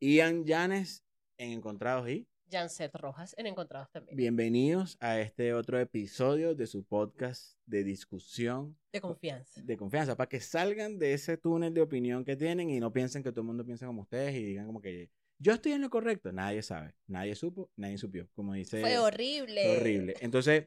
Ian Llanes en Encontrados y Janset Rojas en Encontrados también. bienvenidos a este otro episodio de su podcast de discusión De confianza. de confianza, para que salgan de ese túnel de opinión que tienen y no piensen que todo el mundo piensa como ustedes y digan como que yo estoy en lo correcto. Nadie sabe, nadie supo, nadie supió, como dice. Fue horrible. Fue horrible. Entonces,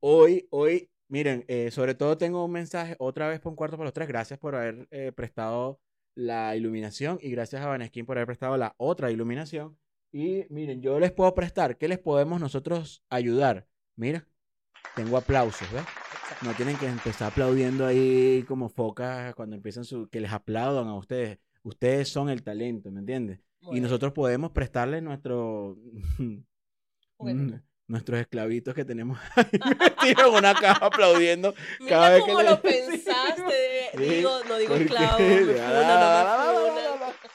hoy, hoy, miren, eh, sobre todo tengo un mensaje otra vez por un cuarto para los tres. Gracias por haber eh, prestado la iluminación y gracias a Vaneskin por haber prestado la otra iluminación. Y miren, yo les puedo prestar, ¿qué les podemos nosotros ayudar? Mira, tengo aplausos, ¿ves? No tienen que empezar aplaudiendo ahí como focas cuando empiezan su, que les aplaudan a ustedes. Ustedes son el talento, ¿me entiendes? Y nosotros podemos prestarles nuestro nuestros esclavitos que tenemos ahí metidos en una caja aplaudiendo Mira cada vez que cómo lo pensaste. Sí, digo, no digo esclavo, me Ah,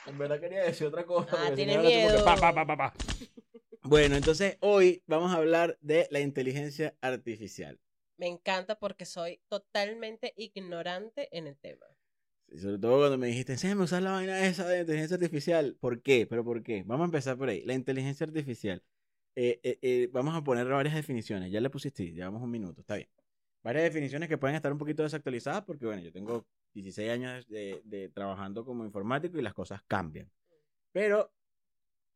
me. En verdad quería decir otra cosa. Ah, tiene miedo. pa, pa, pa, pa. Bueno, entonces hoy vamos a hablar de la inteligencia artificial. Me encanta porque soy totalmente ignorante en el tema. Y sobre todo cuando me dijiste, enséñame a usar la vaina esa de inteligencia artificial. ¿Por qué? ¿Pero por qué? Vamos a empezar por ahí. La inteligencia artificial. Eh, eh, eh, vamos a poner varias definiciones. Ya le pusiste, llevamos un minuto, está bien. Varias definiciones que pueden estar un poquito desactualizadas porque, bueno, yo tengo 16 años de, trabajando como informático y las cosas cambian. Pero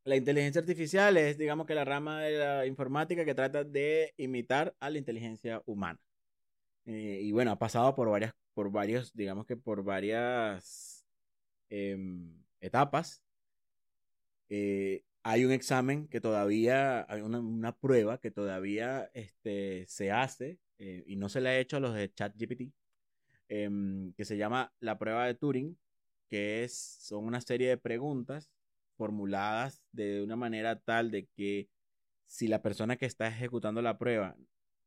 la inteligencia artificial es, digamos que la rama de la informática que trata de imitar a la inteligencia humana. Eh, y bueno, ha pasado por varias, por varios, digamos que por varias em, etapas. Eh, hay un examen que todavía, hay una, una prueba que todavía este, se hace eh, y no se le ha hecho a los de ChatGPT, em, que se llama la prueba de Turing, que es, son una serie de preguntas formuladas de una manera tal de que si la persona que está ejecutando la prueba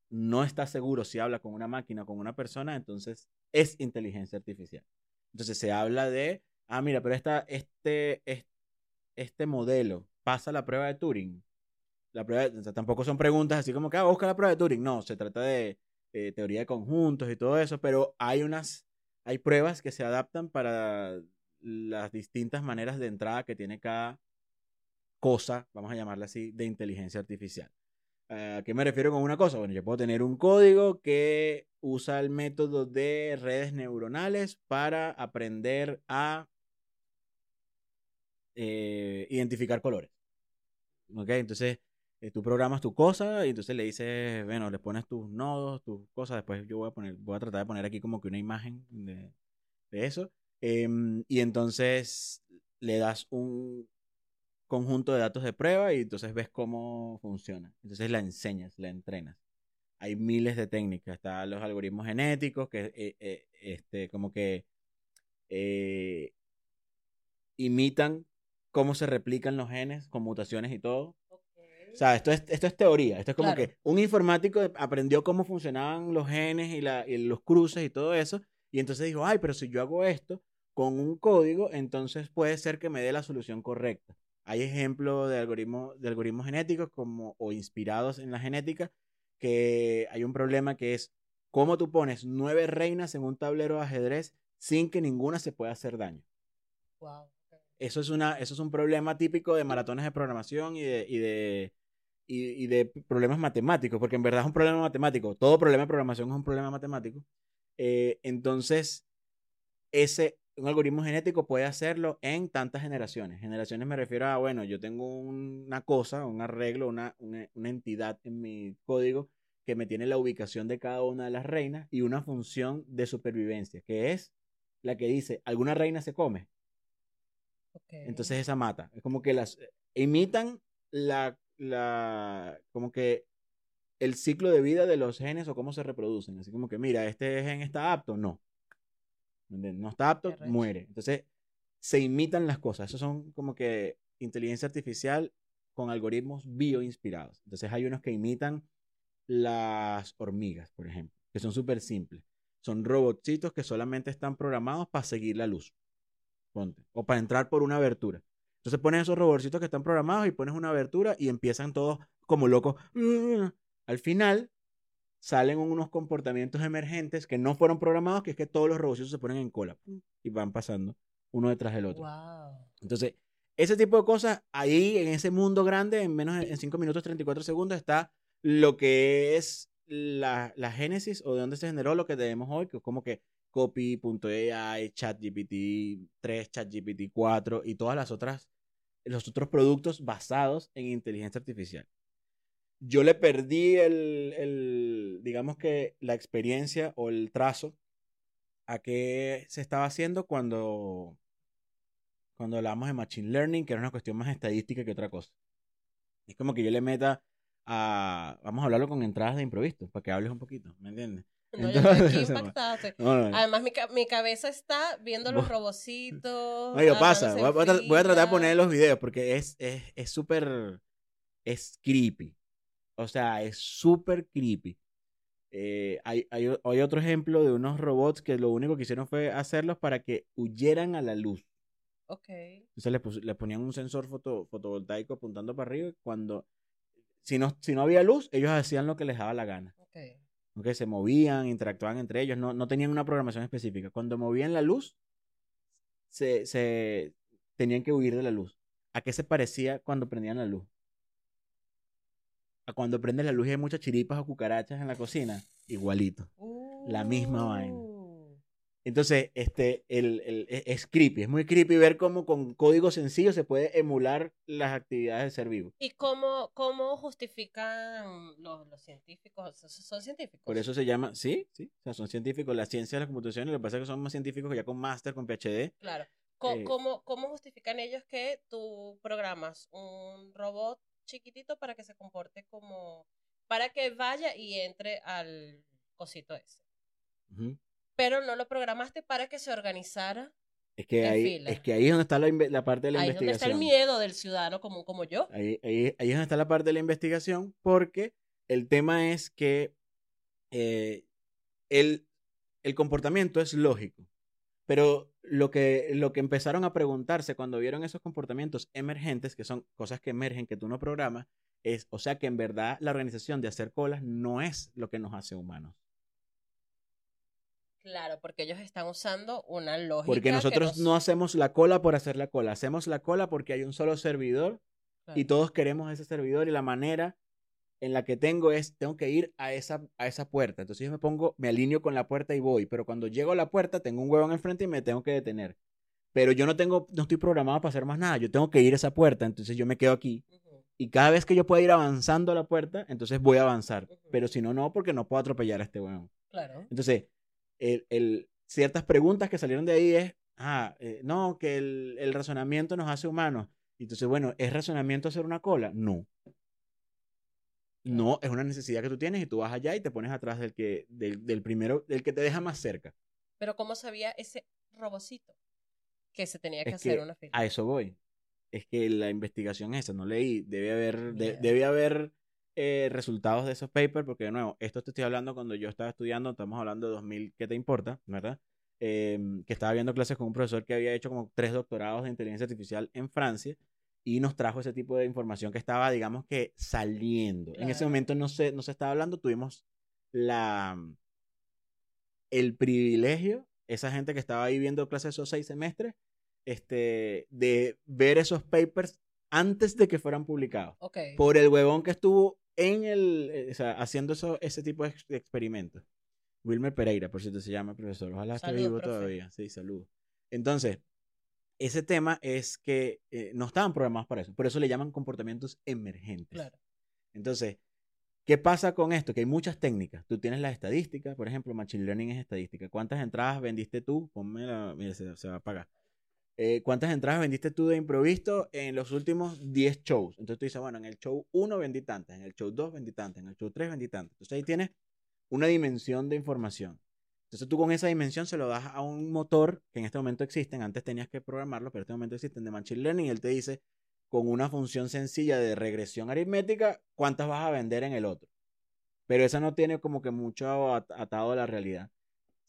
no está seguro si habla con una máquina o con una persona, entonces es inteligencia artificial. Entonces se habla de, ah, mira, pero esta, este, es- este modelo pasa la prueba de Turing. La prueba, tampoco son preguntas así como que, ah, busca la prueba de Turing. No, se trata de eh, teoría de conjuntos y todo eso, pero hay unas, hay pruebas que se adaptan para las distintas maneras de entrada que tiene cada cosa, vamos a llamarla así, de inteligencia artificial. ¿A qué me refiero con una cosa? Bueno, yo puedo tener un código que usa el método de redes neuronales para aprender a eh, identificar colores. ¿Ok? Entonces, eh, tú programas tu cosa y entonces le dices, bueno, le pones tus nodos, tus cosas. Después yo voy a poner, voy a tratar de poner aquí como que una imagen de, eso. Em, y entonces le das un conjunto de datos de prueba y entonces ves cómo funciona. Entonces la enseñas, la entrenas. Hay miles de técnicas. Están los algoritmos genéticos que eh, eh, este, como que imitan cómo se replican los genes con mutaciones y todo. O sea, esto es, esto es teoría. Esto es como Claro. que un informático aprendió cómo funcionaban los genes y, la, y los cruces y todo eso. Y entonces dijo, ay, pero si yo hago esto con un código, entonces puede ser que me dé la solución correcta. Hay ejemplos de algoritmos, de algoritmos genéticos como, o inspirados en la genética, que hay un problema que es cómo tú pones nueve reinas en un tablero de ajedrez sin que ninguna se pueda hacer daño. Wow. Eso es, una, eso es un problema típico de maratones de programación y de, y de, y, y de problemas matemáticos, porque en verdad es un problema matemático. Todo problema de programación es un problema matemático. Eh, entonces, ese, un algoritmo genético puede hacerlo en tantas generaciones. Generaciones me refiero a, bueno, yo tengo una cosa, un arreglo, una, una, una entidad en mi código que me tiene la ubicación de cada una de las reinas y una función de supervivencia, que es la que dice, ¿alguna reina se come? Okay. Entonces esa mata. Es como que las imitan la, la, como que el ciclo de vida de los genes o cómo se reproducen. Así como que, mira, este gen está apto, no. No está apto, muere. Entonces se imitan las cosas. Esos son como que inteligencia artificial con algoritmos bioinspirados. Entonces hay unos que imitan las hormigas, por ejemplo, que son súper simples. Son robotcitos que solamente están programados para seguir la luz. Ponte. O para entrar por una abertura. Entonces pones esos robotcitos que están programados y pones una abertura y empiezan todos como locos. Al final salen unos comportamientos emergentes que no fueron programados, que es que todos los robotcitos se ponen en cola y van pasando uno detrás del otro. Wow. Entonces, ese tipo de cosas, ahí en ese mundo grande, en menos de- en 5 minutos 34 segundos, está lo que es la, la génesis o de dónde se generó lo que tenemos hoy, que es como que copy.ai, ChatGPT 3, ChatGPT 4 y todas las otras, los otros productos basados en inteligencia artificial. Yo le perdí el, el, digamos que la experiencia o el trazo a qué se estaba haciendo cuando, cuando hablamos de Machine Learning, que era una cuestión más estadística que otra cosa. Es como que yo le meta a, vamos a hablarlo con entradas de improviso, para que hables un poquito, ¿me entiendes? No, yo estoy aquí impactada. estoy- No, no, Además, mi, mi cabeza está viendo los robocitos. No, digo, pasa. Voy a, en voy a tra- voy a tratar de poner los videos porque es es es súper. Es, creepy. O sea, es súper creepy. Eh, hay, hay, hay otro ejemplo de unos robots que lo único que hicieron fue hacerlos para que huyeran a la luz. Ok. Entonces le, pus- le ponían un sensor foto, fotovoltaico apuntando para arriba y cuando. Si no, si no había luz, ellos hacían lo que les daba la gana. Ok. Se movían, interactuaban entre ellos, no, no tenían una programación específica. Cuando movían la luz, se, se tenían que huir de la luz. ¿A qué se parecía cuando prendían la luz? A cuando prende la luz y hay muchas chiripas o cucarachas en la cocina. Igualito. La misma vaina. Uh. Entonces, este, el, el- e- es creepy, es muy creepy ver cómo con código sencillo se puede emular las actividades del ser vivo. ¿Y cómo, cómo justifican los, los científicos? ¿Son- ¿Son científicos? Por eso se llama, sí, sí, o sea, son científicos, la ciencia de la computación, lo que pasa es que son más científicos que ya con máster, con PhD, Claro. Eh, ¿Cómo, ¿Cómo justifican ellos que tú programas un robot chiquitito para que se comporte como... para que vaya y entre al cosito ese? Ujú. Pero no lo programaste para que se organizara. Es que, En ahí, fila. es que ahí es donde está la, la parte de la Ahí es donde está el investigación. miedo del ciudadano común como yo. Ahí, ahí- ahí es donde está la parte de la investigación, porque el tema es que eh, el, el comportamiento es lógico, pero lo que, lo que empezaron a preguntarse cuando vieron esos comportamientos emergentes, que son cosas que emergen que tú no programas, es, o sea que en verdad la organización de hacer colas no es lo que nos hace humanos. Claro, porque ellos están usando una lógica. Porque que nosotros no hacemos la cola por hacer la cola, hacemos la cola porque hay un solo servidor y todos queremos ese servidor y la manera en la que tengo es, tengo que ir a esa, a esa puerta. Entonces yo me pongo, me alineo con la puerta y voy, pero cuando llego a la puerta tengo un huevón enfrente y me tengo que detener. Pero yo no tengo, no estoy programado para hacer más nada, yo tengo que ir a esa puerta, entonces yo me quedo aquí. Y cada vez que yo pueda ir avanzando a la puerta, entonces voy a avanzar. Pero si no, no, porque no puedo atropellar a este huevón. Claro. Entonces, el, el- ciertas preguntas que salieron de ahí es, ah, eh, no, que el, el razonamiento nos hace humanos. Entonces, bueno, ¿es razonamiento hacer una cola? No. No, es una necesidad que tú tienes y tú vas allá y te pones atrás del que, del, del primero, del que te deja más cerca. Pero ¿cómo sabía ese robocito que se tenía que Es hacer que una fila? a eso voy. Es que la investigación esa, no leí, debe haber, de- debe haber eh, resultados de esos papers, porque de nuevo, esto te estoy hablando cuando yo estaba estudiando, estamos hablando de 2000, ¿qué te importa? ¿Verdad? Em, que estaba viendo clases con un profesor que había hecho como tres doctorados de inteligencia artificial en Francia y nos trajo ese tipo de información que estaba, digamos que, saliendo. En ese Claro. momento no se, no se estaba hablando, tuvimos la, el privilegio, esa gente que estaba ahí viendo clases esos seis semestres, este, de ver esos papers antes de que fueran publicados. Ok. Por el huevón que estuvo en el, eh, o sea, haciendo eso, ese tipo de ex- de experimentos. Wilmer Pereira, por cierto, se llama profesor. Ojalá esté vivo profe. todavía. Sí, saludos. Entonces, ese tema es que eh, no estaban programados para eso. Por eso le llaman comportamientos emergentes. Claro. Entonces, ¿qué pasa con esto? Que hay muchas técnicas. Tú tienes las estadísticas, por ejemplo, Machine Learning es estadística. ¿Cuántas entradas vendiste tú? Ponme la, mira, se, se va a apagar. Eh, ¿Cuántas entradas vendiste tú de improviso en los últimos 10 shows? Entonces tú dices, bueno, en el show 1 vendí tantas, en el show 2 vendí tantas, en el show 3 vendí tantas. Entonces ahí tienes una dimensión de información. Entonces tú con esa dimensión se lo das a un motor que en este momento existen. Antes tenías que programarlo, pero en este momento existen de Machine Learning. Y él te dice, con una función sencilla de regresión aritmética, cuántas vas a vender en el otro. Pero esa no tiene como que mucho at- atado a la realidad.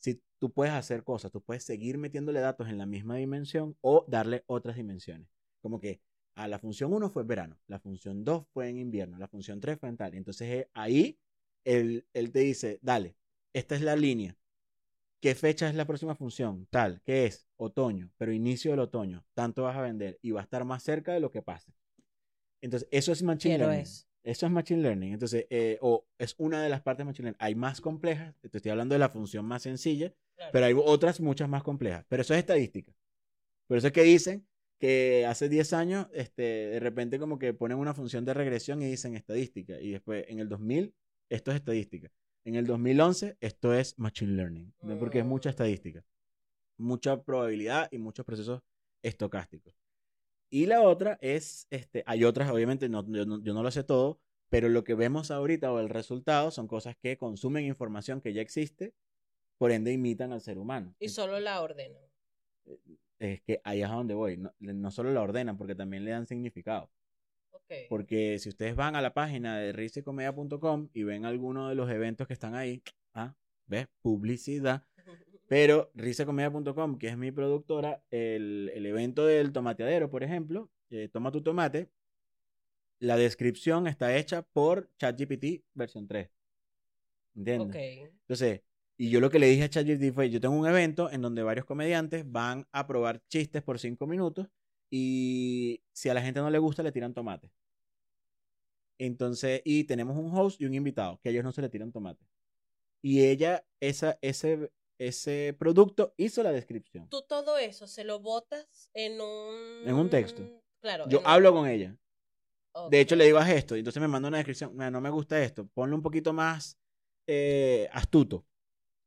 Si tú puedes hacer cosas, tú puedes seguir metiéndole datos en la misma dimensión o darle otras dimensiones. Como que a la función 1 fue en verano, la función 2 fue en invierno, la función 3 fue en tal. Entonces eh, ahí él, él te dice, dale, esta es la línea. ¿qué fecha es la próxima función? Tal, ¿qué es? Otoño, pero inicio del otoño. Tanto vas a vender y va a estar más cerca de lo que pase. Entonces, eso es Machine Quiero Learning. eso. Eso es Machine Learning. Entonces, eh, o es una de las partes de Machine Learning. Hay más complejas, te estoy hablando de la función más sencilla, Claro. pero hay otras muchas más complejas. Pero eso es estadística. Por eso es que dicen que hace 10 años, este, de repente como que ponen una función de regresión y dicen estadística. Y después, en el 2000, esto es estadística. En el 2011, esto es Machine Learning. ¿no? Porque es mucha Mm. estadística. Mucha probabilidad y muchos procesos estocásticos. Y la otra es, este, hay otras, obviamente, no, yo, no, yo no lo sé todo, pero lo que vemos ahorita o el resultado son cosas que consumen información que ya existe, por ende imitan al ser humano. Y solo la ordenan. Es que ahí es a donde voy. No, no solo la ordenan, porque también le dan significado. Porque si ustedes van a la página de risecomedia.com y ven alguno de los eventos que están ahí, ah, ¿ves? Publicidad. Pero risecomedia.com, que es mi productora, el, el evento del tomateadero, por ejemplo, eh, toma tu tomate, la descripción está hecha por ChatGPT versión 3. ¿Entiendes? Ok. Entonces, y yo lo que le dije a ChatGPT fue, yo tengo un evento en donde varios comediantes van a probar chistes por cinco minutos y si a la gente no le gusta, le tiran tomate. Entonces, y tenemos un host y un invitado, que a ellos no se le tiran tomate. Y ella, esa, ese, ese producto hizo la descripción. Tú todo eso se lo botas en un... En un texto. Claro. Yo hablo con ella. De hecho, le digo esto. Y entonces me manda una descripción. "Mira, No me gusta esto. Ponle un poquito más eh, astuto.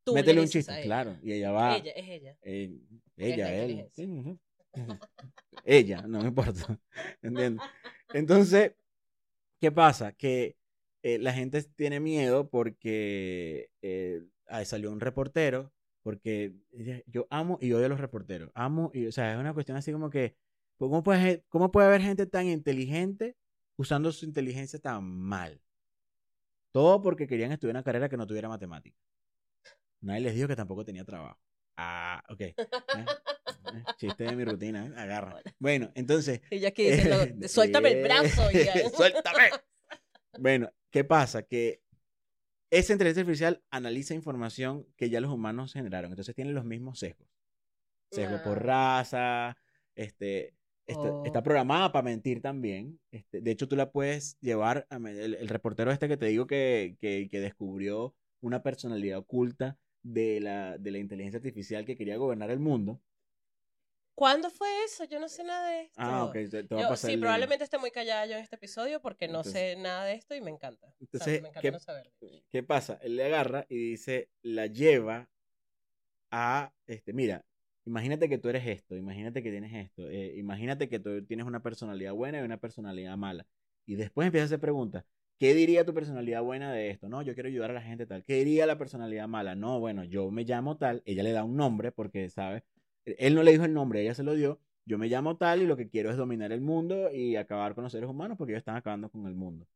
Tú Métele un chiste. Claro. Y ella va. Ella, es ella. Eh, es ella, la él. ella, no me importa. ¿Entiendes? Entonces, ¿qué pasa? Que eh, la gente tiene miedo porque eh, ahí salió un reportero, porque yo amo y odio a los reporteros. Amo y, o sea, es una cuestión así como que, ¿cómo puede, cómo puede haber gente tan inteligente usando su inteligencia tan mal? Todo porque querían estudiar una carrera que no tuviera matemáticas. Nadie les dijo que tampoco tenía trabajo. Ah, ok. Eh, eh, Chiste de mi rutina, ¿eh? agarra. Bueno, entonces. Ella aquí diciendo, suéltame el brazo. ya. ¡Suéltame! Bueno, ¿qué pasa? Que esa inteligencia artificial analiza información que ya los humanos generaron. Entonces tiene los mismos sesgos. Sesgo por raza, este, está, está Oh. programada para mentir también. Este, de hecho, tú la puedes llevar, a el, el reportero este que te digo que, que, que descubrió una personalidad oculta de la, de la inteligencia artificial que quería gobernar el mundo. ¿Cuándo fue eso? Yo no sé nada de esto. Ah, ok, te, te voy a Yo- pasar sí, el probablemente esté muy callada yo en este episodio porque no Entonces- sé nada de esto y me encanta. Entonces, me encanta ¿qué- no saber. ¿Qué pasa? Él le agarra y dice, la lleva a, este, mira, imagínate que tú eres esto, imagínate que tienes esto, eh, imagínate que tú tienes una personalidad buena y una personalidad mala. Y después empieza a hacer preguntas. ¿Qué diría tu personalidad buena de esto? No, yo quiero ayudar a la gente tal. ¿Qué diría la personalidad mala? No, bueno, yo me llamo tal. Ella le da un nombre porque, ¿sabes? Él no le dijo el nombre, ella se lo dio. Yo me llamo tal y lo que quiero es dominar el mundo y acabar con los seres humanos porque ellos están acabando con el mundo.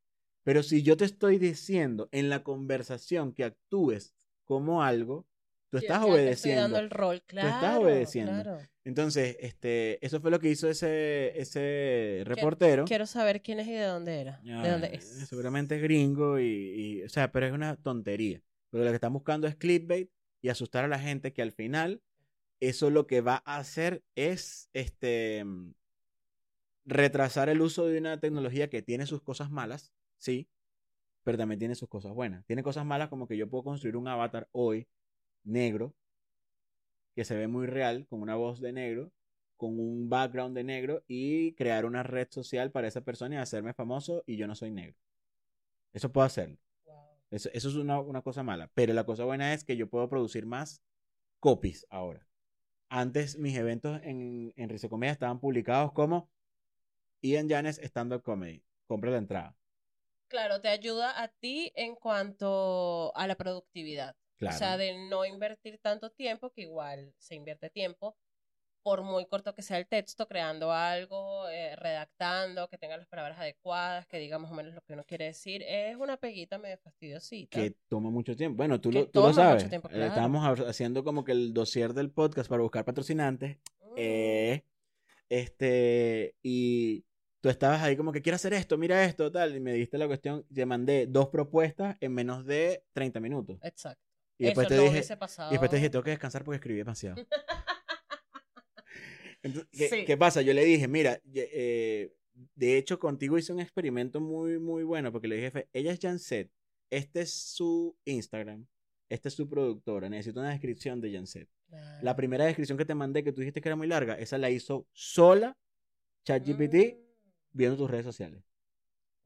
Pero si yo te estoy diciendo en la conversación que actúes como algo, tú estás te estoy obedeciendo. dando el rol, claro. estás obedeciendo. claro. Entonces, este, eso fue lo que hizo ese, ese reportero. Quiero saber quién es y de dónde era. Ah, de dónde es. Seguramente es gringo y, y, o sea, pero es una tontería. Porque lo que están buscando es clickbait y asustar a la gente que al final eso lo que va a hacer es este mm, retrasar el uso de una tecnología que tiene sus cosas malas, sí, pero también tiene sus cosas buenas. Tiene cosas malas como que yo puedo construir un avatar hoy negro que se ve muy real, con una voz de negro, con un background de negro y crear una red social para esa persona y hacerme famoso y yo no soy negro. Eso puedo hacerlo. Eso es una, una cosa mala. Pero la cosa buena es que yo puedo producir más copies ahora. Antes mis eventos en, en Risa Comedia estaban publicados como Ian Janes Stand Up Comedy. Compra la entrada. Claro, te ayuda a ti en cuanto a la productividad. Claro. O sea, de no invertir tanto tiempo, que igual se invierte tiempo, por muy corto que sea el texto, creando algo, eh, redactando, que tenga las palabras adecuadas, que diga más o menos lo que uno quiere decir. Es una peguita medio fastidiosita. que toma mucho tiempo. Bueno, tú, lo, tú lo toma mucho sabes. tiempo, Eh, claro. Estábamos ha- haciendo como que el dossier del podcast para buscar patrocinantes. Mm. Eh, este, y tú estabas ahí como que quiero hacer esto, mira esto, tal, y me diste la cuestión, te mandé dos propuestas en menos de 30 minutos. Exacto. Y después Eso te dije, y después te dije, tengo que descansar porque escribí demasiado. Entonces, ¿qué, Sí. qué pasa? Yo le dije, mira, eh, de hecho contigo hice un experimento muy, muy bueno porque le dije, "Fe, ella es Janset, este es su Instagram, esta es su productora, necesito una descripción de Janset. La primera descripción que te mandé que tú dijiste que era muy larga, esa la hizo sola ChatGPT Mm, viendo tus redes sociales.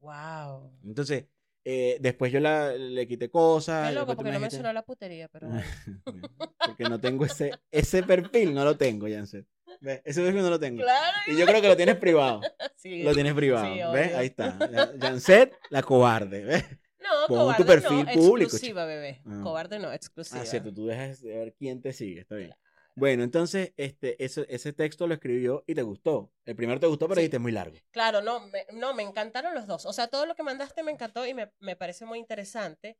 Wow. Entonces, eh, después yo la, le quité cosas. Qué loco, porque me no dijiste- mencionó la putería, pero porque no tengo ese, ese perfil, no lo tengo, Janset. ¿Ves? Ese no lo tengo. Claro. Y yo creo que lo tienes privado. Sí. Lo tienes privado. Sí, ¿Ves? Ahí está. Janset, la cobarde. ¿Ves? No, Pon cobarde tu perfil no, público, exclusiva, bebé. Ah. Cobarde no, exclusiva. Ah, cierto, tú dejas de ver quién te sigue, está bien. Bueno, entonces, este, ese, ese texto lo escribió y te gustó. El primero te gustó, pero Sí. dijiste es muy largo. Claro, no me, no, me encantaron los dos. O sea, todo lo que mandaste me encantó y me, me parece muy interesante.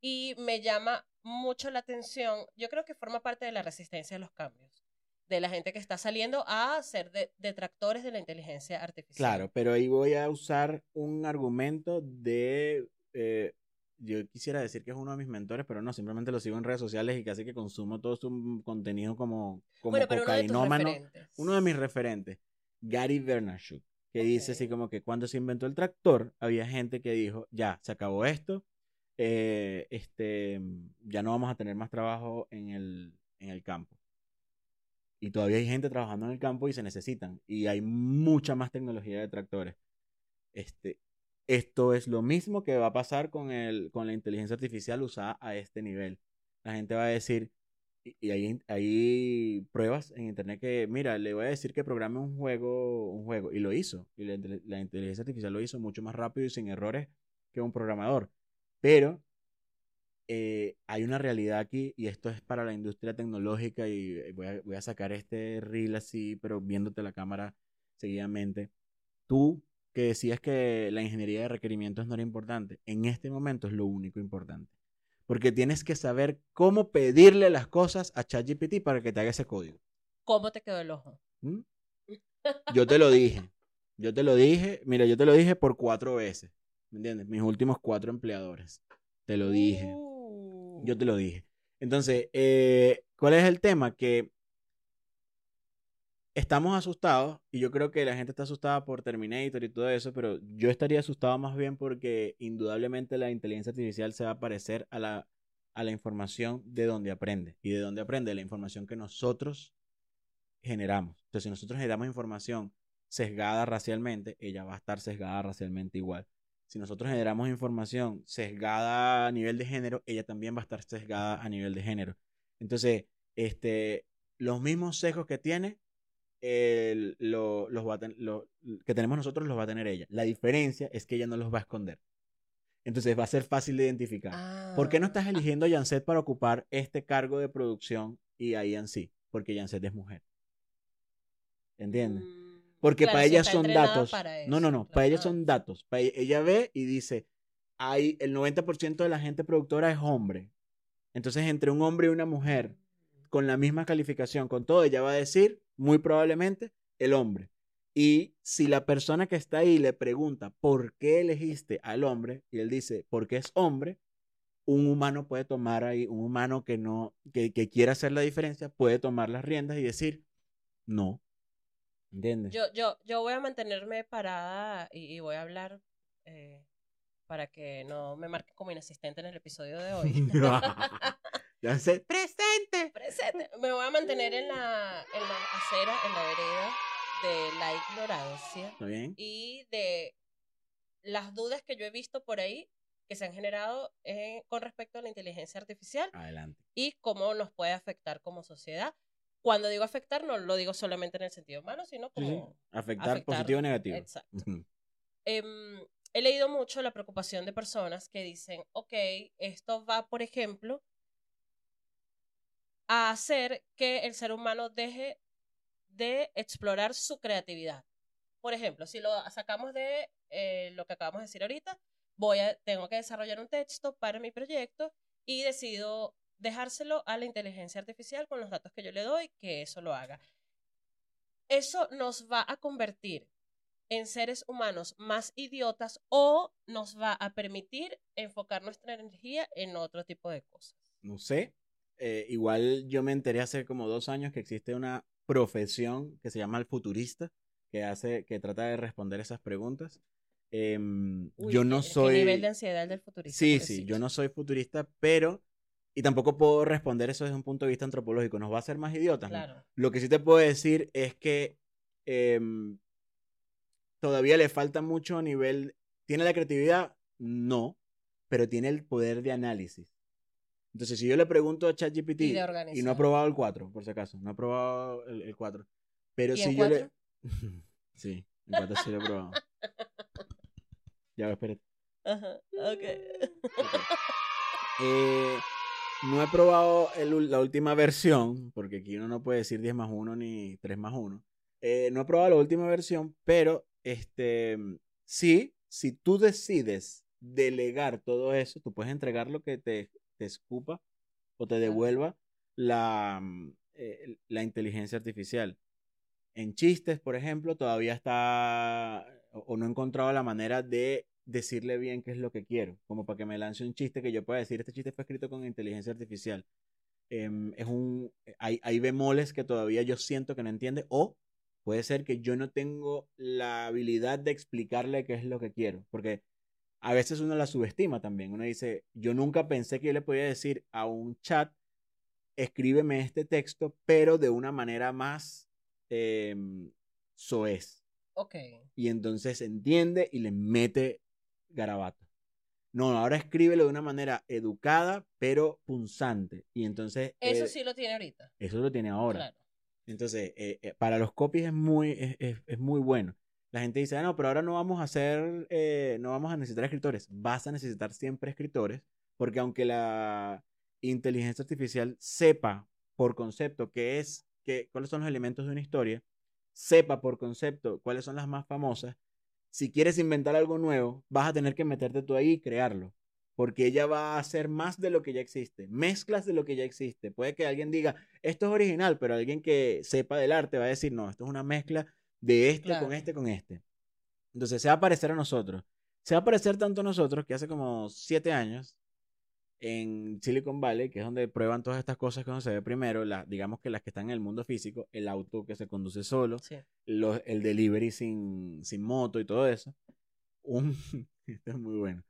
Y me llama mucho la atención. Yo creo que forma parte de la resistencia a los cambios. De la gente que está saliendo a ser de- detractores de la inteligencia artificial. Claro, pero ahí voy a usar un argumento de... eh, yo quisiera decir que es uno de mis mentores, pero no, simplemente lo sigo en redes sociales y casi que consumo todo su contenido como, como bueno, pero uno de cocainómano. uno de mis referentes, Gary Vaynerchuk, que dice así como que cuando se inventó el tractor, había gente que dijo, ya, se acabó esto, eh, este, ya no vamos a tener más trabajo en el, en el campo. Y todavía hay gente trabajando en el campo y se necesitan. Y hay mucha más tecnología de tractores. Este, esto es lo mismo que va a pasar con, el, con la inteligencia artificial usada a este nivel. La gente va a decir, y, hay, pruebas en internet que, mira, le voy a decir que programe un juego, un juego, y lo hizo. Y la, la inteligencia artificial lo hizo mucho más rápido y sin errores que un programador. Pero eh, hay una realidad aquí, y esto es para la industria tecnológica, y eh, voy a, voy a sacar este reel así, pero viéndote la cámara seguidamente. Tú que decías que la ingeniería de requerimientos no era importante, en este momento es lo único importante. Porque tienes que saber cómo pedirle las cosas a ChatGPT para que te haga ese código. ¿Cómo te quedó el ojo? ¿Mm? Yo te lo dije. Yo te lo dije. Mira, yo te lo dije por cuatro veces. ¿Me entiendes? Mis últimos cuatro empleadores. Te lo dije. Uh. Yo te lo dije. Entonces, eh, ¿cuál es el tema? Que estamos asustados, y yo creo que la gente está asustada por Terminator y todo eso, pero yo estaría asustado más bien porque indudablemente la inteligencia artificial se va a parecer a la, a la información de donde aprende. Y de donde aprende la información que nosotros generamos. Entonces, si nosotros generamos información sesgada racialmente, ella va a estar sesgada racialmente igual. Si nosotros generamos información sesgada a nivel de género, ella también va a estar sesgada a nivel de género. Entonces, este, los mismos sesgos que tiene, el- lo- los va a ten- lo- que tenemos nosotros los va a tener ella. La diferencia es que ella no los va a esconder. Entonces va a ser fácil de identificar. ¿Por qué no Ah. estás eligiendo a Janset para ocupar este cargo de producción y a Ian sí? Porque Janset es mujer. ¿Entiendes? Mm, Porque claro, para ella son datos. para no, no, eso, no. claro. Para ella son datos. Para ella, ella ve y dice, hay el 90% de la gente productora es hombre. Entonces, entre un hombre y una mujer con la misma calificación, con todo, ella va a decir, muy probablemente, el hombre. Y si la persona que está ahí le pregunta, ¿por qué elegiste al hombre? Y él dice, porque es hombre, un humano puede tomar ahí, un humano que no, que, que quiera hacer la diferencia, puede tomar las riendas y decir, no. ¿Entiendes? Yo, yo, yo voy a mantenerme parada y, y voy a hablar eh, para que no me marquen como inasistente en el episodio de hoy. ya sé, presente. Presente. Me voy a mantener en la, en la acera, en la vereda de la ignorancia ¿Está bien? y de las dudas que yo he visto por ahí que se han generado eh, con respecto a la inteligencia artificial Adelante. y cómo nos puede afectar como sociedad. Cuando digo afectar, no lo digo solamente en el sentido humano, sino Sí, sí. como Afectar, afectar, positivo o negativo. Exacto. Em, he leído mucho la preocupación de personas que dicen, ok, esto va, por ejemplo, a hacer que el ser humano deje de explorar su creatividad. Por ejemplo, si lo sacamos de eh, lo que acabamos de decir ahorita, voy a, tengo que desarrollar un texto para mi proyecto y decido dejárselo a la inteligencia artificial con los datos que yo le doy, que eso lo haga. Eso nos va a convertir en seres humanos más idiotas o nos va a permitir enfocar nuestra energía en otro tipo de cosas. no sé. Eh, igual yo me enteré hace como dos años que existe una profesión que se llama el futurista, que hace, que trata de responder esas preguntas. Em, Uy, yo no soy. nivel de ansiedad del futurista. Sí, sí, yo no soy futurista, pero. Y tampoco puedo responder eso desde un punto de vista antropológico. Nos va a hacer más idiotas. Lo que sí te puedo decir es que em, todavía le falta mucho a nivel. ¿Tiene la creatividad? No, pero tiene el poder de análisis. Entonces, si yo le pregunto a ChatGPT Y y no ha probado el 4, por si acaso, no ha probado el, el 4. Pero ¿Y si yo le. 4? sí, el 4 sí lo he probado. Ya, espérate. Ajá, ok. Ok. Eh, no he probado el la última versión, porque aquí uno no puede decir 10 más 1 ni 3 más 1. Eh, no he probado la última versión, pero este, sí, si tú decides delegar todo eso, tú puedes entregar lo que te, te escupa o te devuelva la, mm, eh, la inteligencia artificial. En chistes, por ejemplo, todavía está o, o no he encontrado la manera de decirle bien qué es lo que quiero, como para que me lance un chiste que yo pueda decir, este chiste fue escrito con inteligencia artificial. Em, es un, hay, hay bemoles que todavía yo siento que no entiende, o puede ser que yo no tengo la habilidad de explicarle qué es lo que quiero, porque a veces uno la subestima también. Uno dice, yo nunca pensé que yo le podía decir a un chat, escríbeme este texto, pero de una manera más em, soez. Ok. Y entonces entiende y le mete garabato. No, ahora escríbelo de una manera educada, pero punzante. Y entonces... Eso eh, sí lo tiene ahorita. Eso lo tiene ahora. Claro. Entonces, eh, eh, para los copies es muy, es, es- es muy bueno. La gente dice, ah, no, pero ahora no vamos a hacer, no vamos a necesitar escritores. Vas a necesitar siempre escritores, porque aunque la inteligencia artificial sepa por concepto qué es, qué, cuáles son los elementos de una historia, sepa por concepto cuáles son las más famosas, si quieres inventar algo nuevo, vas a tener que meterte tú ahí y crearlo. Porque ella va a hacer más de lo que ya existe, mezclas de lo que ya existe. Puede que alguien diga, esto es original, pero alguien que sepa del arte va a decir, no, esto es una mezcla de este con este con este. Entonces se va a parecer a nosotros. Se va a parecer tanto a nosotros que hace como siete años en Silicon Valley, que es donde prueban todas estas cosas que uno se ve primero, la- digamos que las que están en el mundo físico, el auto que se conduce solo, Sí. los- el delivery sin, sin moto y todo eso. Un, esto es muy bueno.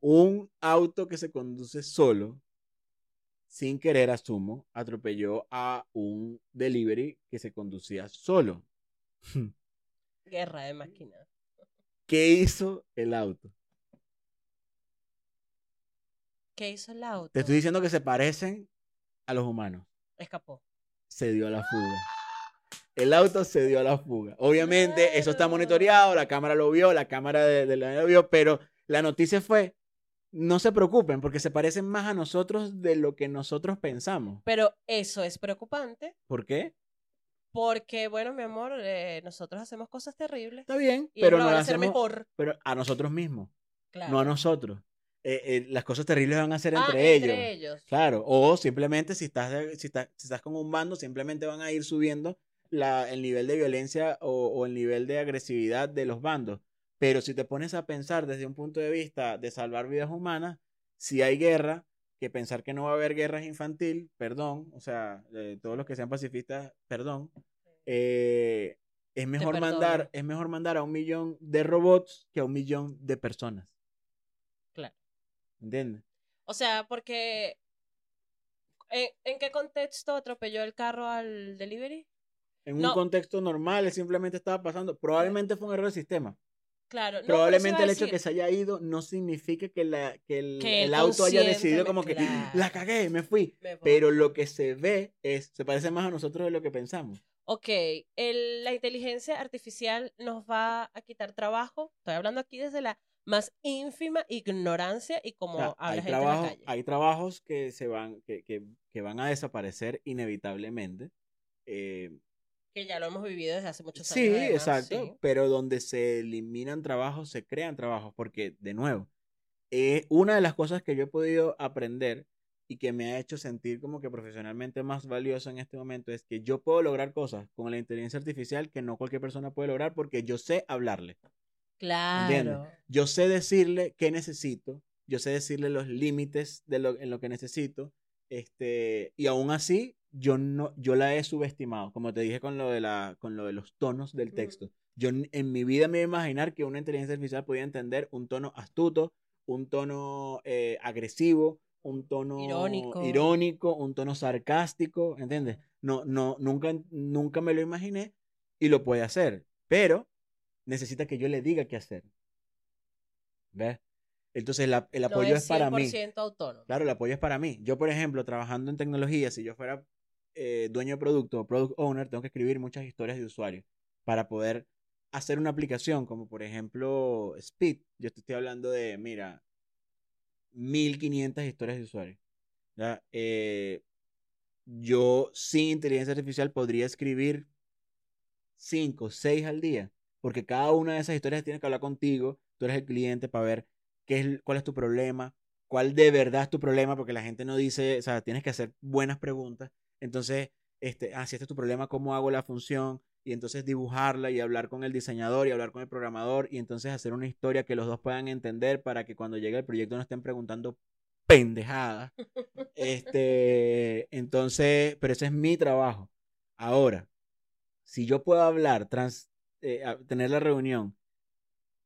Un auto que se conduce solo, sin querer, asumo, atropelló a un delivery que se conducía solo. Guerra de máquinas. ¿Qué hizo el auto? ¿Qué hizo el auto? Te estoy diciendo que se parecen a los humanos. Escapó. Se dio a la fuga. El auto se dio a la fuga. Obviamente, eso está monitoreado, la cámara lo vio, la cámara de, de la lo vio, pero la noticia fue, no se preocupen, porque se parecen más a nosotros de lo que nosotros pensamos. Pero eso es preocupante ¿Por qué? porque, bueno, mi amor, eh, nosotros hacemos cosas terribles Está bien, y pero no lo van a hacer mejor. pero a nosotros mismos, Claro. no a nosotros. Eh, eh, las cosas terribles van a ser Ah, entre, ellos. entre ellos. Claro, o simplemente si estás, si estás, si estás con un bando, simplemente van a ir subiendo la, el nivel de violencia o, o el nivel de agresividad de los bandos. Pero si te pones a pensar desde un punto de vista de salvar vidas humanas, si hay guerra, que pensar que no va a haber guerra es infantil, perdón, o sea, eh, todos los que sean pacifistas, perdón, eh, es mejor mandar, es mejor mandar a un millón de robots que a un millón de personas. ¿Entiendes? O sea, porque. ¿en, en qué contexto atropelló el carro al delivery? En un No. contexto normal, simplemente estaba pasando. Probablemente fue un error de sistema. Claro. no, Probablemente el hecho de que se haya ido no significa que, la, que el, Que el él auto haya decidido como que la cagué, me fui. Me voy". Pero lo que se ve es, se parece más a nosotros de lo que pensamos. Ok, el- la inteligencia artificial nos va a quitar trabajo. Estoy hablando aquí desde la más ínfima ignorancia y como O sea, hay, gente en la trabajos, calle. hay trabajos que se van, que, que, que van a desaparecer inevitablemente. Eh, Que ya lo hemos vivido desde hace muchos Sí, años. además, exacto, sí. pero donde se eliminan trabajos, se crean trabajos, porque de nuevo, eh, una de las cosas que yo he podido aprender y que me ha hecho sentir como que profesionalmente más valioso en este momento es que yo puedo lograr cosas con la inteligencia artificial que no cualquier persona puede lograr porque yo sé hablarle, Claro. yo sé decirle qué necesito, yo sé decirle los límites de lo, en lo que necesito, este, y aún así, yo no, yo la he subestimado, como te dije con lo de la, con lo de los tonos del texto. Yo en mi vida me iba a imaginar que una inteligencia artificial podía entender un tono astuto, un tono eh, agresivo, un tono Irónico. irónico, un tono sarcástico, ¿entiendes? No, no, nunca, nunca me lo imaginé y lo puede hacer, pero necesita que yo le diga qué hacer. ¿Ves? Entonces la- el No apoyo es, para mí. 100% autónomo. Claro, el apoyo es para mí. Yo, por ejemplo, trabajando en tecnología, si yo fuera eh, dueño de producto o product owner, tengo que escribir muchas historias de usuario para poder hacer una aplicación, como por ejemplo Speed. Yo te estoy hablando de, mira, 1500 historias de usuario. ¿ya? Eh, yo sin inteligencia artificial podría escribir 5, 6 al día, porque cada una de esas historias tiene que hablar contigo, tú eres el cliente para ver qué es, cuál es tu problema, cuál de verdad es tu problema, porque la gente no dice, o sea, tienes que hacer buenas preguntas. Entonces, este, ah, si este es tu problema, ¿cómo hago la función? Y entonces dibujarla y hablar con el diseñador y hablar con el programador y entonces hacer una historia que los dos puedan entender para que cuando llegue el proyecto no estén preguntando pendejadas. Este, entonces, pero ese es mi trabajo. Ahora, si yo puedo hablar, trans, eh, a- tener la reunión,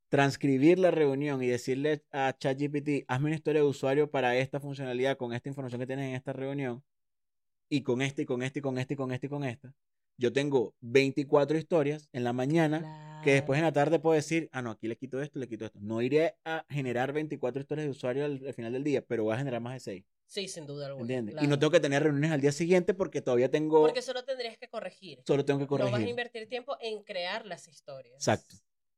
transcribir la reunión y decirle a ChatGPT, hazme una historia de usuario para esta funcionalidad con esta información que tienes en esta reunión, y con este, y con este, y con este, y con este, y con esta. Yo tengo 24 historias en la mañana que después en la tarde puedo decir, ah, no, aquí le quito esto, le quito esto. No iré a generar 24 historias de usuario al, al final del día, pero voy a generar más de 6. Sí, sin duda alguna. ¿Entiendes? Y claro. no tengo que tener reuniones al día siguiente porque todavía tengo, Porque solo tendrías que corregir. solo tengo que No vas a corregir. invertir tiempo en crear las historias. Exacto.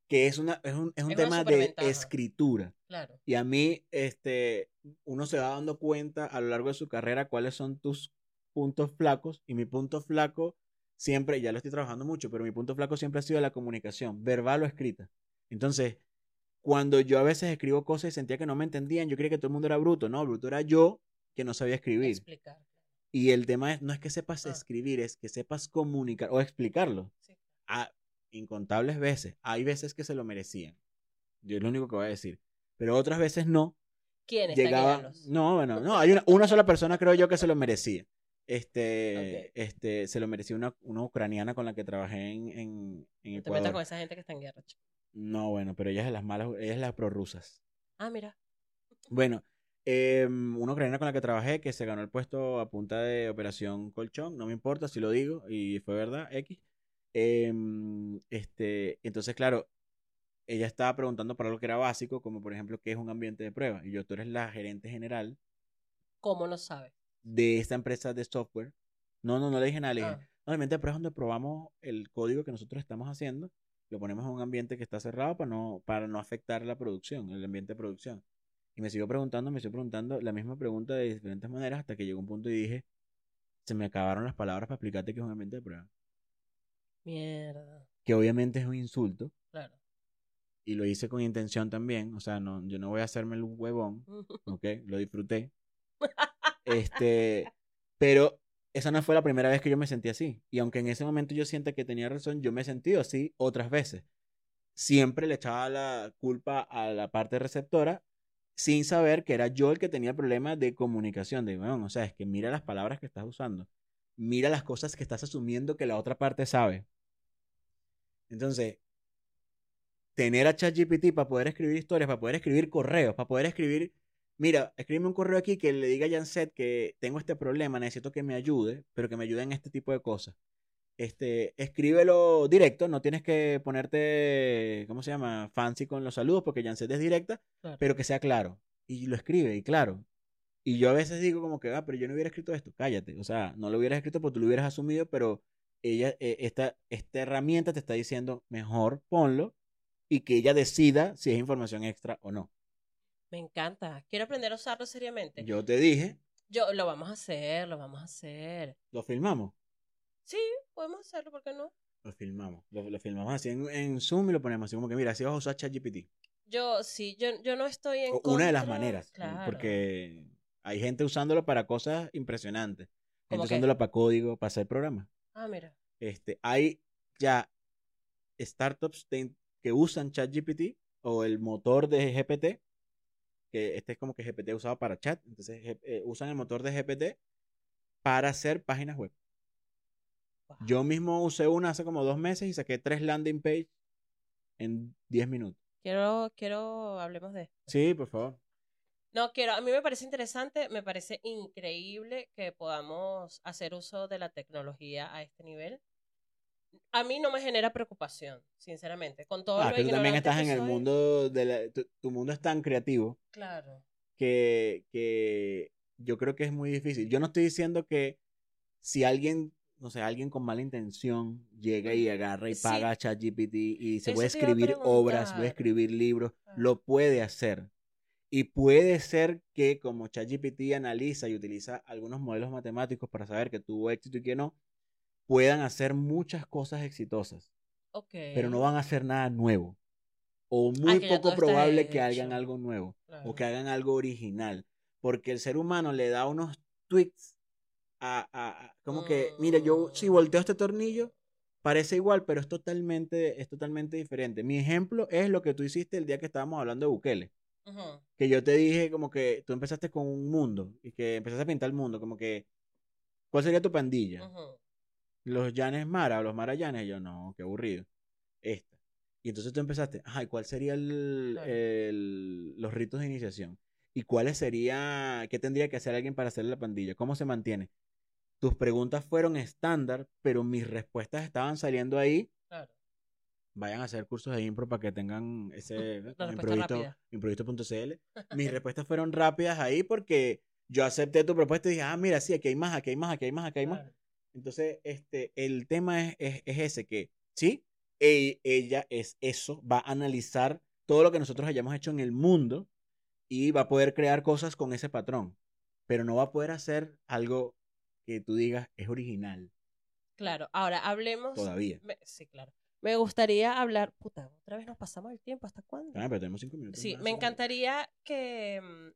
que es, una, es un, es un Es tema de escritura. Claro. Y a mí, este, uno se va dando cuenta a lo largo de su carrera cuáles son tus puntos flacos. Y mi punto flaco siempre, ya lo estoy trabajando mucho, pero mi punto flaco siempre ha sido la comunicación, verbal o escrita. Entonces, cuando yo a veces escribo cosas y sentía que no me entendían, yo creía que todo el mundo era bruto. No, bruto era yo que no sabía escribir. Explicar. Y el tema es, no es que sepas Ah. escribir, es que sepas comunicar o explicarlo. Sí. A incontables veces. Hay veces que se lo merecían. Yo es lo único que voy a decir. Pero otras veces no. ¿Quién está Llegaba. No, bueno, no. Hay una, una sola persona, creo yo, que se lo merecía. Este, este, se lo merecía una, una ucraniana con la que trabajé en, en, en Te metas con esa gente que está en guerra, chico. No, bueno, pero ella es de las malas, ella es la prorrusas. Ah, mira. Bueno, em, una ucraniana con la que trabajé que se ganó el puesto a punta de Operación Colchón, no me importa si lo digo, y fue verdad, X. Em, este, entonces, claro, ella estaba preguntando para algo que era básico, como por ejemplo, ¿qué es un ambiente de prueba? Y yo, tú eres la gerente general ¿Cómo no sabe? de esta empresa de software. No, no, no le dije nada, le dije, Ah, no, ambiente de prueba es donde probamos el código que nosotros estamos haciendo, lo ponemos en un ambiente que está cerrado para no, para no afectar la producción, el ambiente de producción. Y me siguió preguntando, me siguió preguntando la misma pregunta de diferentes maneras hasta que llegó un punto y dije, se me acabaron las palabras para explicarte que es un ambiente de prueba. mierda. Que obviamente es un insulto Claro. y lo hice con intención también, o sea, no, yo no voy a hacerme el huevón, ¿ok? Lo disfruté. Este, pero esa no fue la primera vez que yo me sentí así. Y aunque en ese momento yo sienta que tenía razón, yo me he sentido así otras veces. Siempre le echaba la culpa a la parte receptora sin saber que era yo el que tenía el problema de comunicación. De, bueno, o sea, es que mira las palabras que estás usando. Mira las cosas que estás asumiendo que la otra parte sabe. Entonces, tener a ChatGPT para poder escribir historias, para poder escribir correos, para poder escribir mira, escríbeme un correo aquí que le diga a Janset que tengo este problema, necesito que me ayude, pero que me ayude en este tipo de cosas. Este, escríbelo directo, no tienes que ponerte, ¿cómo se llama? Fancy con los saludos, porque Janset es directa, Claro. pero que sea claro. Y lo escribe, y claro. Y yo a veces digo como que, ah, pero yo no hubiera escrito esto, cállate. O sea, no lo hubieras escrito porque tú lo hubieras asumido, pero ella, eh, esta, esta herramienta te está diciendo, mejor ponlo, y que ella decida si es información extra o no. Me encanta. Quiero aprender a usarlo seriamente. Yo te dije, Yo, lo vamos a hacer, lo vamos a hacer. lo filmamos. Sí, podemos hacerlo, ¿por qué no? Lo filmamos. Lo, lo filmamos así en, en Zoom y lo ponemos así como que, mira, así vas a usar ChatGPT. Yo, sí, yo, yo no estoy en O Una de las contra- maneras. Claro. Porque hay gente usándolo para cosas impresionantes. Gente usándolo para código, para hacer programas. Ah, mira. Este, hay ya startups de- que usan ChatGPT o el motor de GPT que este es como que GPT usado para chat. Entonces eh, usan el motor de GPT para hacer páginas web. Wow. Yo mismo usé una hace como dos meses y saqué tres landing page en 10 minutos. Quiero, quiero, hablemos de esto. Sí, por favor. No, quiero, a mí me parece interesante, me parece increíble que podamos hacer uso de la tecnología a este nivel. A mí no me genera preocupación, sinceramente. Con todo Ah, lo que tú también estás en el soy, mundo de la, tu, tu mundo es tan creativo Claro. que, que yo creo que es muy difícil. Yo no estoy diciendo que si alguien, no sé, alguien con mala intención llega y agarra y Sí. paga a ChatGPT y dice, Eso voy a escribir obras, voy a escribir libros, Claro. lo puede hacer. Y puede ser que como ChatGPT analiza y utiliza algunos modelos matemáticos para saber que tuvo éxito y que no, puedan hacer muchas cosas exitosas, Ok. pero no van a hacer nada nuevo. O muy Ah, ya poco probable que hagan algo nuevo o que hagan algo original. Porque el ser humano le da unos tweaks a, a- como que, mira, yo si Mm. volteo este tornillo, parece igual, pero es totalmente, es totalmente diferente. Mi ejemplo es lo que tú hiciste el día que estábamos hablando de Bukele. Que yo te dije como que tú empezaste con un mundo y que empezaste a pintar el mundo, como que, ¿cuál sería tu pandilla? Los Llanes Mara o los Marayanes. Y yo, no, qué aburrido. Esta. Y entonces tú empezaste, ay, ¿cuál sería el, Claro. el- los ritos de iniciación? ¿Y cuáles sería, qué tendría que hacer alguien para hacerle la pandilla? ¿Cómo se mantiene? Tus preguntas fueron estándar, pero mis respuestas estaban saliendo ahí. Claro. Vayan a hacer cursos de impro para que tengan ese improviso, improviso.cl. Mis respuestas fueron rápidas ahí porque yo acepté tu propuesta y dije, ah, mira, sí, aquí hay más, aquí hay más, aquí hay más, aquí hay más. Claro. Entonces, este, el tema es, es, es ese, que sí, e- ella es eso, va a analizar todo lo que nosotros hayamos hecho en el mundo y va a poder crear cosas con ese patrón, pero no va a poder hacer algo que tú digas es original Claro. Ahora, hablemos. todavía. me- sí, claro. Me gustaría hablar. Puta, otra vez nos pasamos el tiempo. ¿Hasta cuándo? Ah, pero tenemos cinco minutos. Sí, más, me encantaría que mm,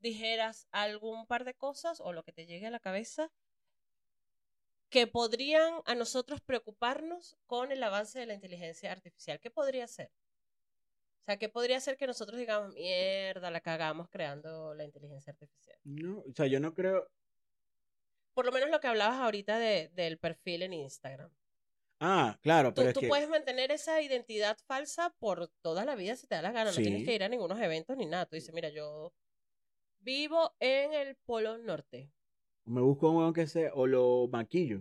dijeras algún par de cosas o lo que te llegue a la cabeza que podrían a nosotros preocuparnos con el avance de la inteligencia artificial. ¿Qué podría ser? O sea, ¿qué podría ser que nosotros digamos, mierda, la cagamos creando la inteligencia artificial? No, o sea, yo no creo. Por lo menos lo que hablabas ahorita de- del perfil en Instagram. Ah, claro, Tú, pero es tú que. puedes mantener esa identidad falsa por toda la vida si te da la gana. No tienes que ir a ningunos eventos ni nada. Tú dices, mira, yo vivo en el Polo Norte. Me busco un que sea, o lo maquillo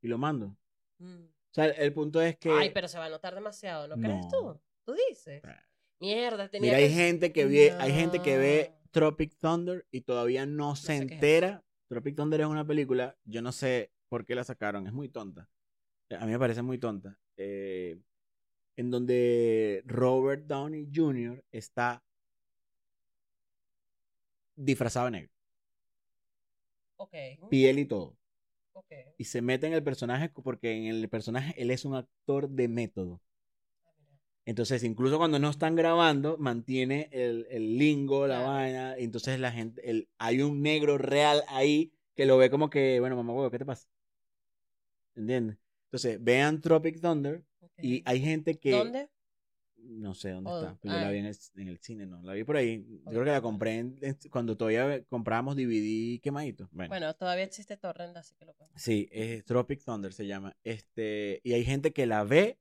y lo mando. Mm. O sea, el punto es que. Ay, pero se va a notar demasiado, ¿no, crees tú? Tú dices. Mierda, tenía Mira, que... hay gente que ve, hay gente que ve. Tropic Thunder y todavía no se entera. Tropic Thunder es una película, yo no sé por qué la sacaron, es muy tonta. A mí me parece muy tonta. eh, en donde Robert Downey Jr. está disfrazado de negro, piel y todo. Y se mete en el personaje porque en el personaje él es un actor de método. Ah. Entonces, incluso cuando no están grabando, mantiene el, el lingo, la vaina. Entonces, la gente, el, hay un negro real ahí que lo ve como que, bueno, mamá, huevo, ¿qué te pasa? ¿Entiendes? Entonces, vean Tropic Thunder y hay gente que. ¿Dónde? No sé dónde Oh, está. pero yo la ah. vi en el, en el cine, no. La vi por ahí. Yo creo que la compré en- en- cuando todavía comprábamos DVD quemadito. Bueno. Bueno, todavía existe Torrent, así que lo puedo. Sí, es Tropic Thunder se llama. Este, y hay gente que la ve,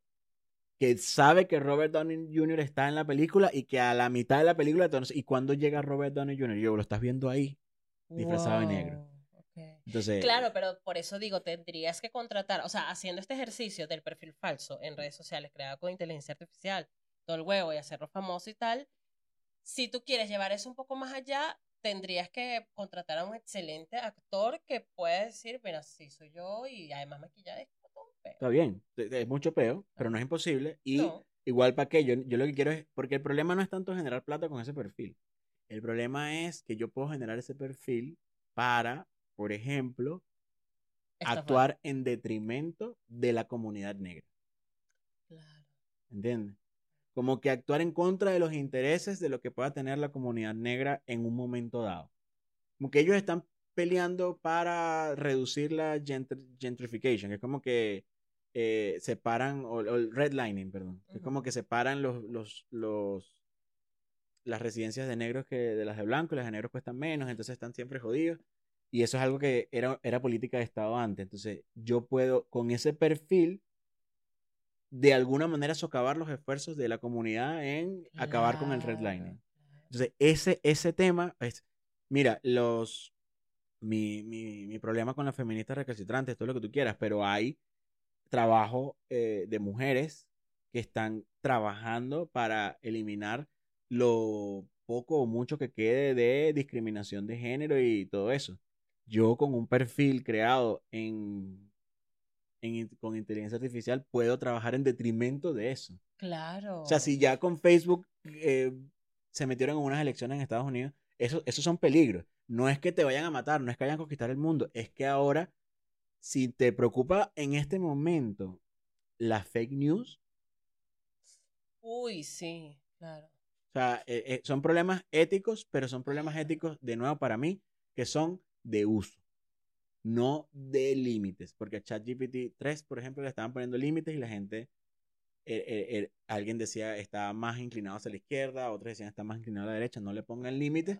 que sabe que Robert Downey Jr. está en la película y que a la mitad de la película, entonces, ¿y cuando llega Robert Downey Jr.? Yo, lo estás viendo ahí. Disfrazado de negro. Wow. Entonces, Claro, pero por eso digo, tendrías que contratar, o sea, haciendo este ejercicio del perfil falso en redes sociales creado con inteligencia artificial, todo el huevo y hacerlo famoso y tal, si tú quieres llevar eso un poco más allá, tendrías que contratar a un excelente actor que pueda decir, mira, sí soy yo y además maquillaje es como todo un peo". está bien, es mucho peo, pero no es imposible. Y No, igual para qué, yo, yo lo que quiero es, porque el problema no es tanto generar plata con ese perfil. El problema es que yo puedo generar ese perfil para, por ejemplo, actuar en detrimento de la comunidad negra. Claro. ¿Entiendes? Como que actuar en contra de los intereses de lo que pueda tener la comunidad negra en un momento dado. Como que ellos están peleando para reducir la gentr- gentrification, que es como que eh, separan, o, el redlining, perdón, que es como que separan los, los, los, las residencias de negros que de las de blancos, las de negros cuestan menos, entonces están siempre jodidos. Y eso es algo que era, era política de Estado antes. Entonces, yo puedo, con ese perfil, de alguna manera socavar los esfuerzos de la comunidad en acabar con el redlining. Entonces, ese, ese tema es, mira, los, mi, mi, mi problema con las feministas recalcitrantes, todo lo que tú quieras, pero hay trabajo eh, de mujeres que están trabajando para eliminar lo poco o mucho que quede de discriminación de género y todo eso. Yo con un perfil creado en, con inteligencia artificial puedo trabajar en detrimento de eso. Claro. O sea, si ya con Facebook eh, se metieron en unas elecciones en Estados Unidos, eso, esos son peligros. No es que te vayan a matar, no es que vayan a conquistar el mundo, es que ahora, si te preocupa en este momento la fake news. Uy, sí, claro. O sea, eh, eh, son problemas éticos, pero son problemas éticos, de nuevo, para mí, que son de uso, no de límites. Porque a ChatGPT 3, por ejemplo, le estaban poniendo límites y la gente alguien decía está más inclinado hacia la izquierda, otros decían está más inclinado a la derecha, no le pongan límites,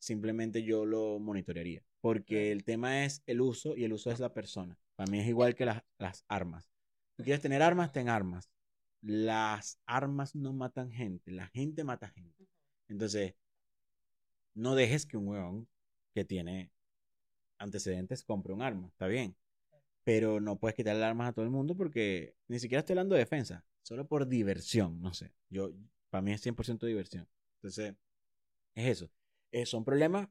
simplemente yo lo monitorearía. Porque el tema es el uso y el uso es la persona. Para mí es igual que las, las armas. ¿Tú quieres tener armas? Ten armas. Las armas no matan gente, la gente mata gente. Entonces, no dejes que un huevón que tiene antecedentes compre un arma, está bien. Pero no puedes quitarle armas a todo el mundo porque ni siquiera estoy hablando de defensa solo por diversión, no sé. Yo, para mí es 100% diversión. Entonces, es eso. Eh, son problemas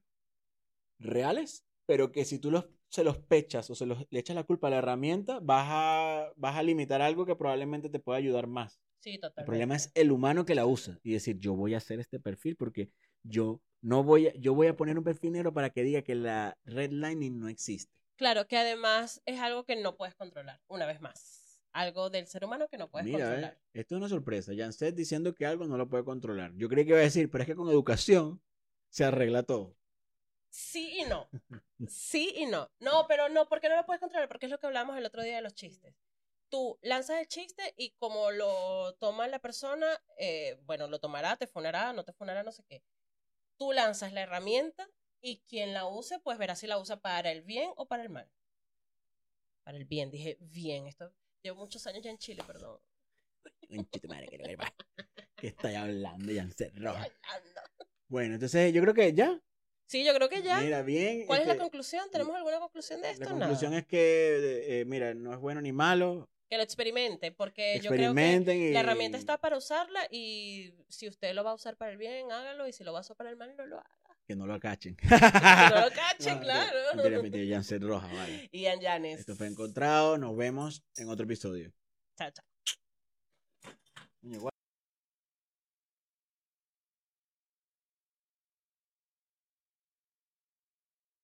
reales, pero que si tú los, se los pechas o se los, le echas la culpa a la herramienta, vas a, vas a limitar algo que probablemente te pueda ayudar más. Sí, totalmente. El problema es el humano que la usa y decir, yo voy a hacer este perfil porque yo no voy a, yo voy a poner un perfil negro para que diga que la redlining no existe. Claro, que además es algo que no puedes controlar, una vez más algo del ser humano que no puedes Mira, controlar. Eh, esto es una sorpresa. Janset diciendo que algo no lo puede controlar. Yo creí que iba a decir, pero es que con educación se arregla todo. Sí y no. Sí y no. No, pero no, porque no lo puedes controlar, porque es lo que hablamos el otro día de los chistes. Tú lanzas el chiste y como lo toma la persona, eh, bueno, lo tomará, te fonará, no te fonará, no sé qué. Tú lanzas la herramienta y quien la use, pues verá si la usa para el bien o para el mal. Para el bien, dije bien, esto Llevo muchos años ya en Chile, perdón. madre, que está hablando, ya se Bueno, entonces yo creo que ya. Sí, yo creo que ya. Mira, bien. ¿Cuál es la conclusión? ¿Tenemos alguna conclusión de esto? La conclusión es que, eh, mira, no es bueno ni malo. Que lo experimente, porque yo creo que la herramienta está para usarla y si usted lo va a usar para el bien, hágalo y si lo va a usar para el mal, no lo haga. Que no lo cachen. que no lo cachen, claro. Mentira, mentira, Janset Roja, vale. Ian Janes. Esto fue encontrado. Nos vemos en otro episodio. Chao, chao.